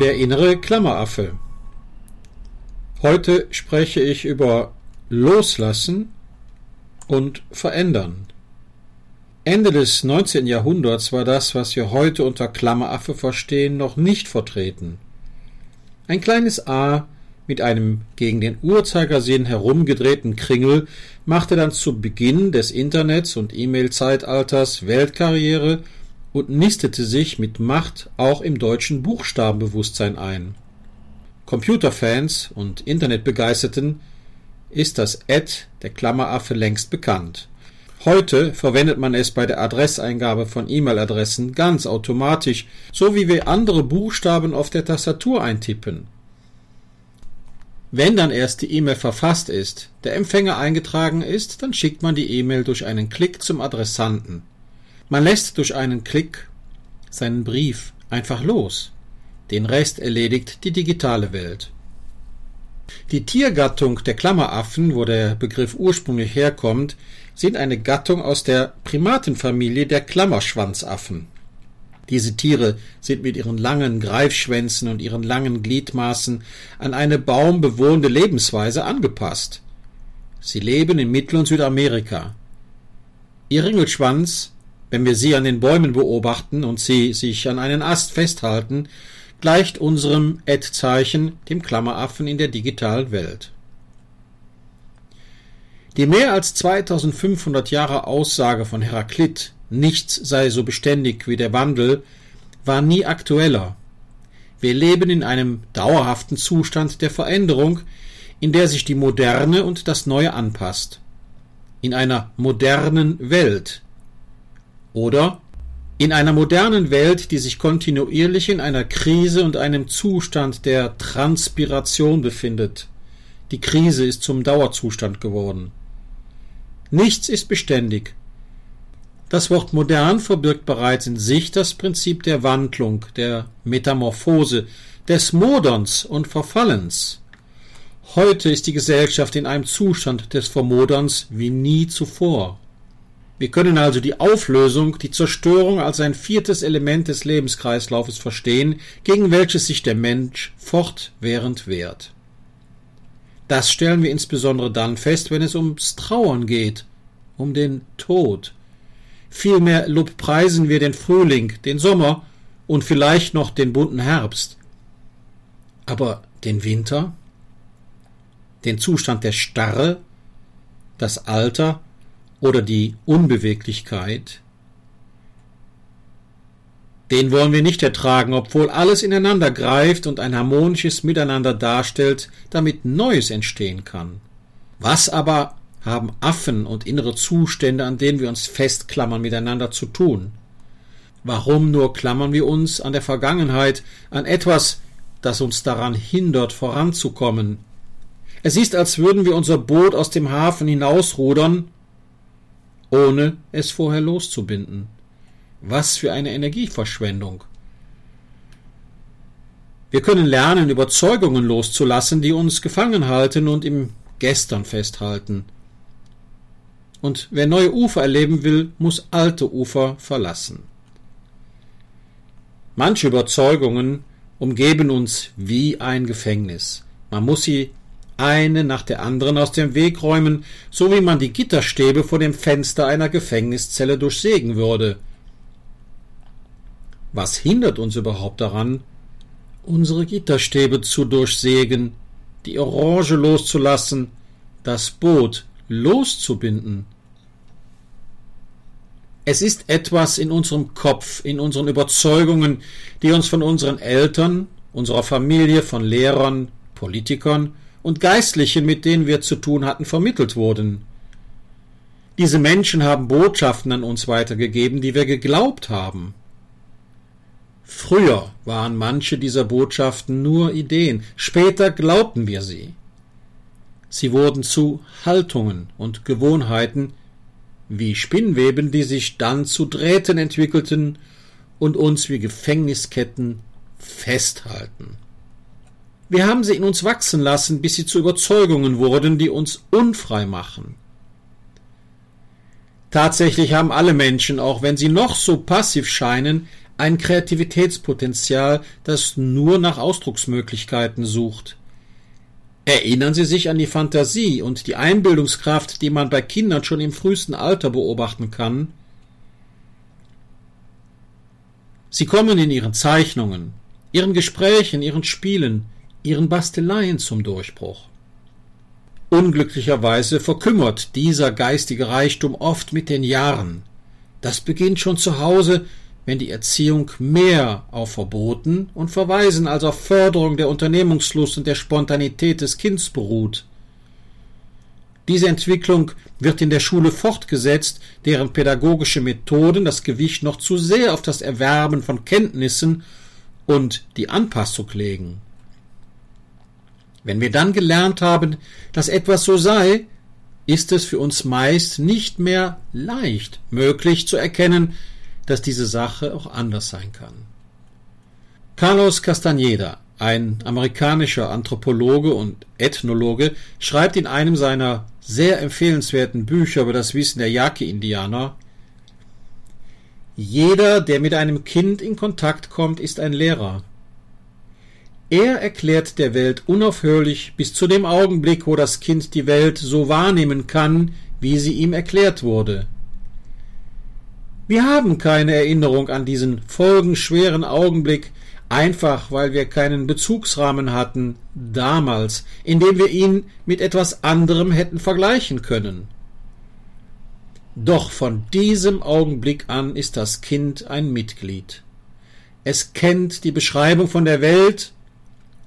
Der innere Klammeraffe. Heute spreche ich über Loslassen und Verändern. Ende des 19. Jahrhunderts war das, was wir heute unter Klammeraffe verstehen, noch nicht vertreten. Ein kleines A mit einem gegen den Uhrzeigersinn herumgedrehten Kringel machte dann zu Beginn des Internets und E-Mail-Zeitalters Weltkarriere und nistete sich mit Macht auch im deutschen Buchstabenbewusstsein ein. Computerfans und Internetbegeisterten ist das Ad der Klammeraffe längst bekannt. Heute verwendet man es bei der Adresseingabe von E-Mail-Adressen ganz automatisch, so wie wir andere Buchstaben auf der Tastatur eintippen. Wenn dann erst die E-Mail verfasst ist, der Empfänger eingetragen ist, dann schickt man die E-Mail durch einen Klick zum Adressanten. Man lässt durch einen Klick seinen Brief einfach los. Den Rest erledigt die digitale Welt. Die Tiergattung der Klammeraffen, wo der Begriff ursprünglich herkommt, sind eine Gattung aus der Primatenfamilie der Klammerschwanzaffen. Diese Tiere sind mit ihren langen Greifschwänzen und ihren langen Gliedmaßen an eine baumbewohnende Lebensweise angepasst. Sie leben in Mittel- und Südamerika. Ihr Ringelschwanz wenn wir sie an den Bäumen beobachten und sie sich an einen Ast festhalten, gleicht unserem Ad-Zeichen, dem Klammeraffen in der digitalen Welt. Die mehr als 2500 Jahre Aussage von Heraklit, nichts sei so beständig wie der Wandel, war nie aktueller. Wir leben in einem dauerhaften Zustand der Veränderung, in der sich die Moderne und das Neue anpasst. In einer modernen Welt, oder in einer modernen Welt, die sich kontinuierlich in einer Krise und einem Zustand der Transpiration befindet. Die Krise ist zum Dauerzustand geworden. Nichts ist beständig. Das Wort modern verbirgt bereits in sich das Prinzip der Wandlung, der Metamorphose, des Moderns und Verfallens. Heute ist die Gesellschaft in einem Zustand des Vermoderns wie nie zuvor. Wir können also die Auflösung, die Zerstörung als ein viertes Element des Lebenskreislaufes verstehen, gegen welches sich der Mensch fortwährend wehrt. Das stellen wir insbesondere dann fest, wenn es ums Trauern geht, um den Tod. Vielmehr lobpreisen wir den Frühling, den Sommer und vielleicht noch den bunten Herbst. Aber den Winter? Den Zustand der Starre? Das Alter? Oder die Unbeweglichkeit, den wollen wir nicht ertragen, obwohl alles ineinander greift und ein harmonisches Miteinander darstellt, damit Neues entstehen kann. Was aber haben Affen und innere Zustände, an denen wir uns festklammern, miteinander zu tun? Warum nur klammern wir uns an der Vergangenheit, an etwas, das uns daran hindert, voranzukommen? Es ist, als würden wir unser Boot aus dem Hafen hinausrudern ohne es vorher loszubinden. Was für eine Energieverschwendung. Wir können lernen, Überzeugungen loszulassen, die uns gefangen halten und im Gestern festhalten. Und wer neue Ufer erleben will, muss alte Ufer verlassen. Manche Überzeugungen umgeben uns wie ein Gefängnis. Man muss sie eine nach der anderen aus dem Weg räumen, so wie man die Gitterstäbe vor dem Fenster einer Gefängniszelle durchsägen würde. Was hindert uns überhaupt daran, unsere Gitterstäbe zu durchsägen, die Orange loszulassen, das Boot loszubinden? Es ist etwas in unserem Kopf, in unseren Überzeugungen, die uns von unseren Eltern, unserer Familie, von Lehrern, Politikern und Geistlichen, mit denen wir zu tun hatten, vermittelt wurden. Diese Menschen haben Botschaften an uns weitergegeben, die wir geglaubt haben. Früher waren manche dieser Botschaften nur Ideen, später glaubten wir sie. Sie wurden zu Haltungen und Gewohnheiten, wie Spinnweben, die sich dann zu Drähten entwickelten und uns wie Gefängnisketten festhalten. Wir haben sie in uns wachsen lassen, bis sie zu Überzeugungen wurden, die uns unfrei machen. Tatsächlich haben alle Menschen, auch wenn sie noch so passiv scheinen, ein Kreativitätspotenzial, das nur nach Ausdrucksmöglichkeiten sucht. Erinnern Sie sich an die Fantasie und die Einbildungskraft, die man bei Kindern schon im frühesten Alter beobachten kann? Sie kommen in ihren Zeichnungen, ihren Gesprächen, ihren Spielen, ihren Basteleien zum Durchbruch. Unglücklicherweise verkümmert dieser geistige Reichtum oft mit den Jahren. Das beginnt schon zu Hause, wenn die Erziehung mehr auf Verboten und Verweisen als auf Förderung der Unternehmungslust und der Spontanität des Kindes beruht. Diese Entwicklung wird in der Schule fortgesetzt, deren pädagogische Methoden das Gewicht noch zu sehr auf das Erwerben von Kenntnissen und die Anpassung legen. Wenn wir dann gelernt haben, dass etwas so sei, ist es für uns meist nicht mehr leicht möglich zu erkennen, dass diese Sache auch anders sein kann. Carlos Castaneda, ein amerikanischer Anthropologe und Ethnologe, schreibt in einem seiner sehr empfehlenswerten Bücher über das Wissen der Yaqui-Indianer Jeder, der mit einem Kind in Kontakt kommt, ist ein Lehrer. Er erklärt der Welt unaufhörlich bis zu dem Augenblick, wo das Kind die Welt so wahrnehmen kann, wie sie ihm erklärt wurde. Wir haben keine Erinnerung an diesen folgenschweren Augenblick, einfach weil wir keinen Bezugsrahmen hatten damals, in dem wir ihn mit etwas anderem hätten vergleichen können. Doch von diesem Augenblick an ist das Kind ein Mitglied. Es kennt die Beschreibung von der Welt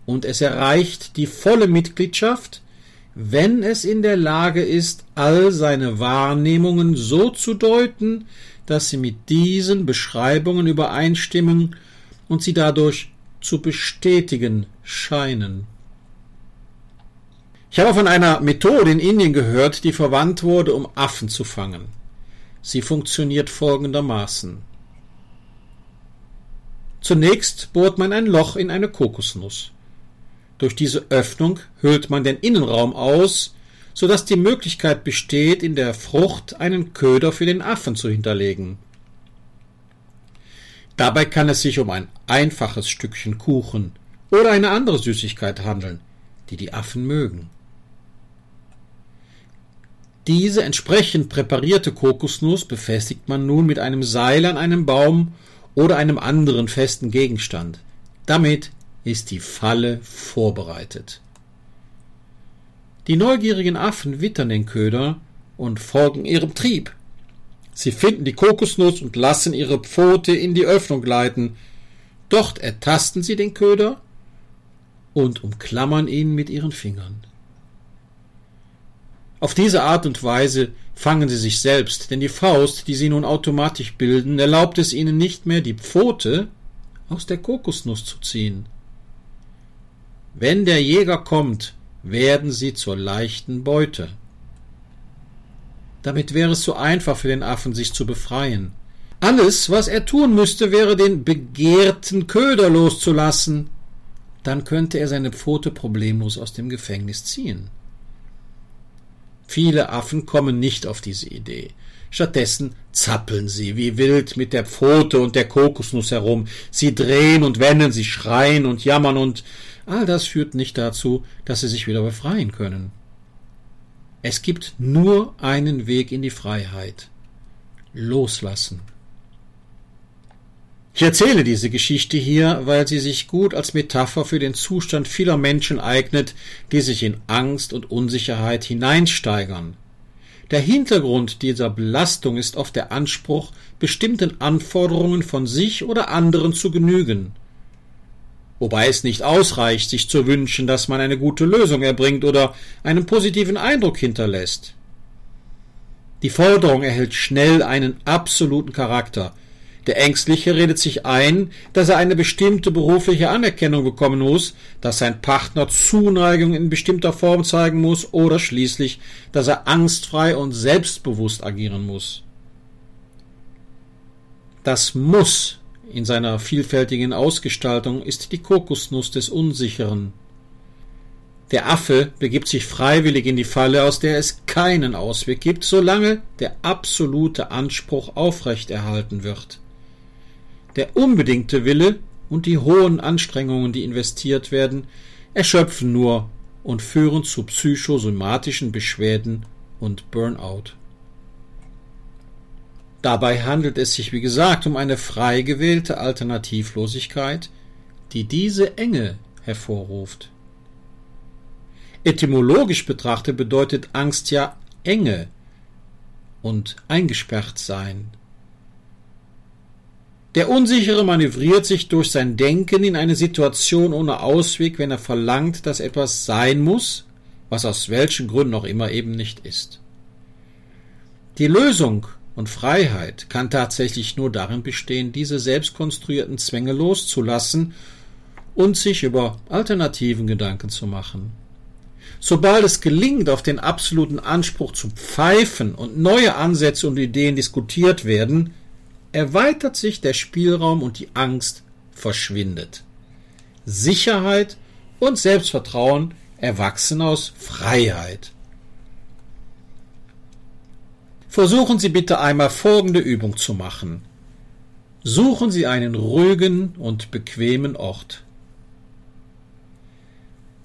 und es erreicht die volle Mitgliedschaft, wenn es in der Lage ist, all seine Wahrnehmungen so zu deuten, dass sie mit diesen Beschreibungen übereinstimmen und sie dadurch zu bestätigen scheinen. Ich habe von einer Methode in Indien gehört, die verwandt wurde, um Affen zu fangen. Sie funktioniert folgendermaßen. Zunächst bohrt man ein Loch in eine Kokosnuss. Durch diese Öffnung hüllt man den Innenraum aus, so dass die Möglichkeit besteht, in der Frucht einen Köder für den Affen zu hinterlegen. Dabei kann es sich um ein einfaches Stückchen Kuchen oder eine andere Süßigkeit handeln, die die Affen mögen. Diese entsprechend präparierte Kokosnuss befestigt man nun mit einem Seil an einem Baum oder einem anderen festen Gegenstand. Damit ist die Falle vorbereitet. Die neugierigen Affen wittern den Köder und folgen ihrem Trieb. Sie finden die Kokosnuss und lassen ihre Pfote in die Öffnung gleiten. Dort ertasten sie den Köder und umklammern ihn mit ihren Fingern. Auf diese Art und Weise fangen sie sich selbst, denn die Faust, die sie nun automatisch bilden, erlaubt es ihnen nicht mehr, die Pfote aus der Kokosnuss zu ziehen. Wenn der Jäger kommt, werden sie zur leichten Beute. Damit wäre es so einfach für den Affen, sich zu befreien. Alles, was er tun müsste, wäre den begehrten Köder loszulassen. Dann könnte er seine Pfote problemlos aus dem Gefängnis ziehen. Viele Affen kommen nicht auf diese Idee. Stattdessen zappeln sie wie wild mit der Pfote und der Kokosnuss herum. Sie drehen und wenden, sie schreien und jammern und all das führt nicht dazu, dass sie sich wieder befreien können. Es gibt nur einen Weg in die Freiheit. Loslassen. Ich erzähle diese Geschichte hier, weil sie sich gut als Metapher für den Zustand vieler Menschen eignet, die sich in Angst und Unsicherheit hineinsteigern. Der Hintergrund dieser Belastung ist oft der Anspruch, bestimmten Anforderungen von sich oder anderen zu genügen. Wobei es nicht ausreicht, sich zu wünschen, dass man eine gute Lösung erbringt oder einen positiven Eindruck hinterlässt. Die Forderung erhält schnell einen absoluten Charakter, der Ängstliche redet sich ein, dass er eine bestimmte berufliche Anerkennung bekommen muss, dass sein Partner Zuneigung in bestimmter Form zeigen muss oder schließlich, dass er angstfrei und selbstbewusst agieren muss. Das Muss in seiner vielfältigen Ausgestaltung ist die Kokosnuss des Unsicheren. Der Affe begibt sich freiwillig in die Falle, aus der es keinen Ausweg gibt, solange der absolute Anspruch aufrechterhalten wird. Der unbedingte Wille und die hohen Anstrengungen, die investiert werden, erschöpfen nur und führen zu psychosomatischen Beschwerden und Burnout. Dabei handelt es sich, wie gesagt, um eine frei gewählte Alternativlosigkeit, die diese Enge hervorruft. Etymologisch betrachtet bedeutet Angst ja Enge und eingesperrt sein. Der Unsichere manövriert sich durch sein Denken in eine Situation ohne Ausweg, wenn er verlangt, dass etwas sein muss, was aus welchen Gründen auch immer eben nicht ist. Die Lösung und Freiheit kann tatsächlich nur darin bestehen, diese selbstkonstruierten Zwänge loszulassen und sich über alternativen Gedanken zu machen. Sobald es gelingt, auf den absoluten Anspruch zu pfeifen und neue Ansätze und Ideen diskutiert werden, erweitert sich der Spielraum und die Angst verschwindet. Sicherheit und Selbstvertrauen erwachsen aus Freiheit. Versuchen Sie bitte einmal folgende Übung zu machen. Suchen Sie einen ruhigen und bequemen Ort.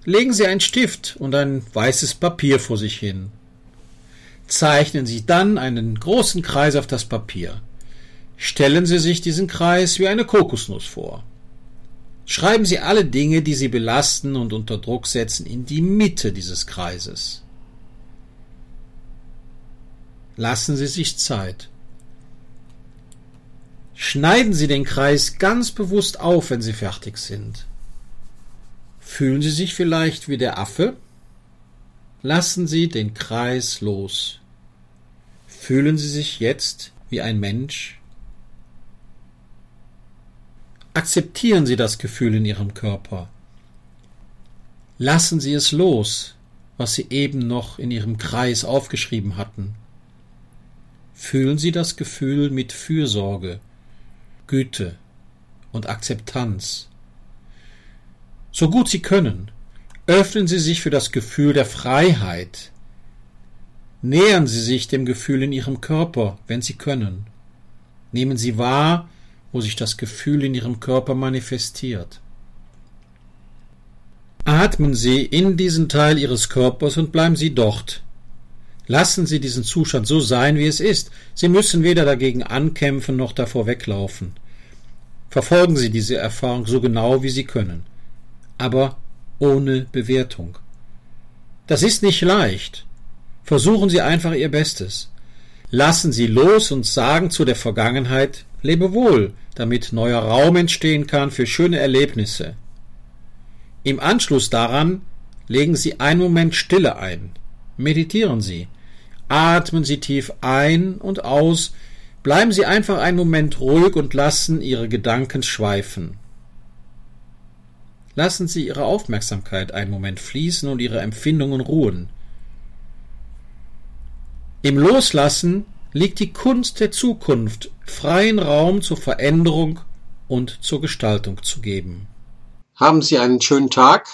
Legen Sie einen Stift und ein weißes Papier vor sich hin. Zeichnen Sie dann einen großen Kreis auf das Papier. Stellen Sie sich diesen Kreis wie eine Kokosnuss vor. Schreiben Sie alle Dinge, die Sie belasten und unter Druck setzen, in die Mitte dieses Kreises. Lassen Sie sich Zeit. Schneiden Sie den Kreis ganz bewusst auf, wenn Sie fertig sind. Fühlen Sie sich vielleicht wie der Affe? Lassen Sie den Kreis los. Fühlen Sie sich jetzt wie ein Mensch? Akzeptieren Sie das Gefühl in Ihrem Körper. Lassen Sie es los, was Sie eben noch in Ihrem Kreis aufgeschrieben hatten. Fühlen Sie das Gefühl mit Fürsorge, Güte und Akzeptanz. So gut Sie können, öffnen Sie sich für das Gefühl der Freiheit. Nähern Sie sich dem Gefühl in Ihrem Körper, wenn Sie können. Nehmen Sie wahr, wo sich das Gefühl in Ihrem Körper manifestiert. Atmen Sie in diesen Teil Ihres Körpers und bleiben Sie dort. Lassen Sie diesen Zustand so sein, wie es ist. Sie müssen weder dagegen ankämpfen noch davor weglaufen. Verfolgen Sie diese Erfahrung so genau, wie Sie können, aber ohne Bewertung. Das ist nicht leicht. Versuchen Sie einfach Ihr Bestes. Lassen Sie los und sagen zu der Vergangenheit, Lebe wohl, damit neuer Raum entstehen kann für schöne Erlebnisse. Im Anschluss daran legen Sie einen Moment Stille ein. Meditieren Sie. Atmen Sie tief ein und aus. Bleiben Sie einfach einen Moment ruhig und lassen Ihre Gedanken schweifen. Lassen Sie Ihre Aufmerksamkeit einen Moment fließen und Ihre Empfindungen ruhen. Im Loslassen liegt die Kunst der Zukunft, freien Raum zur Veränderung und zur Gestaltung zu geben. Haben Sie einen schönen Tag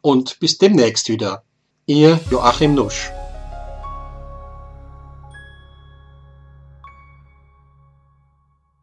und bis demnächst wieder. Ihr Joachim Nusch.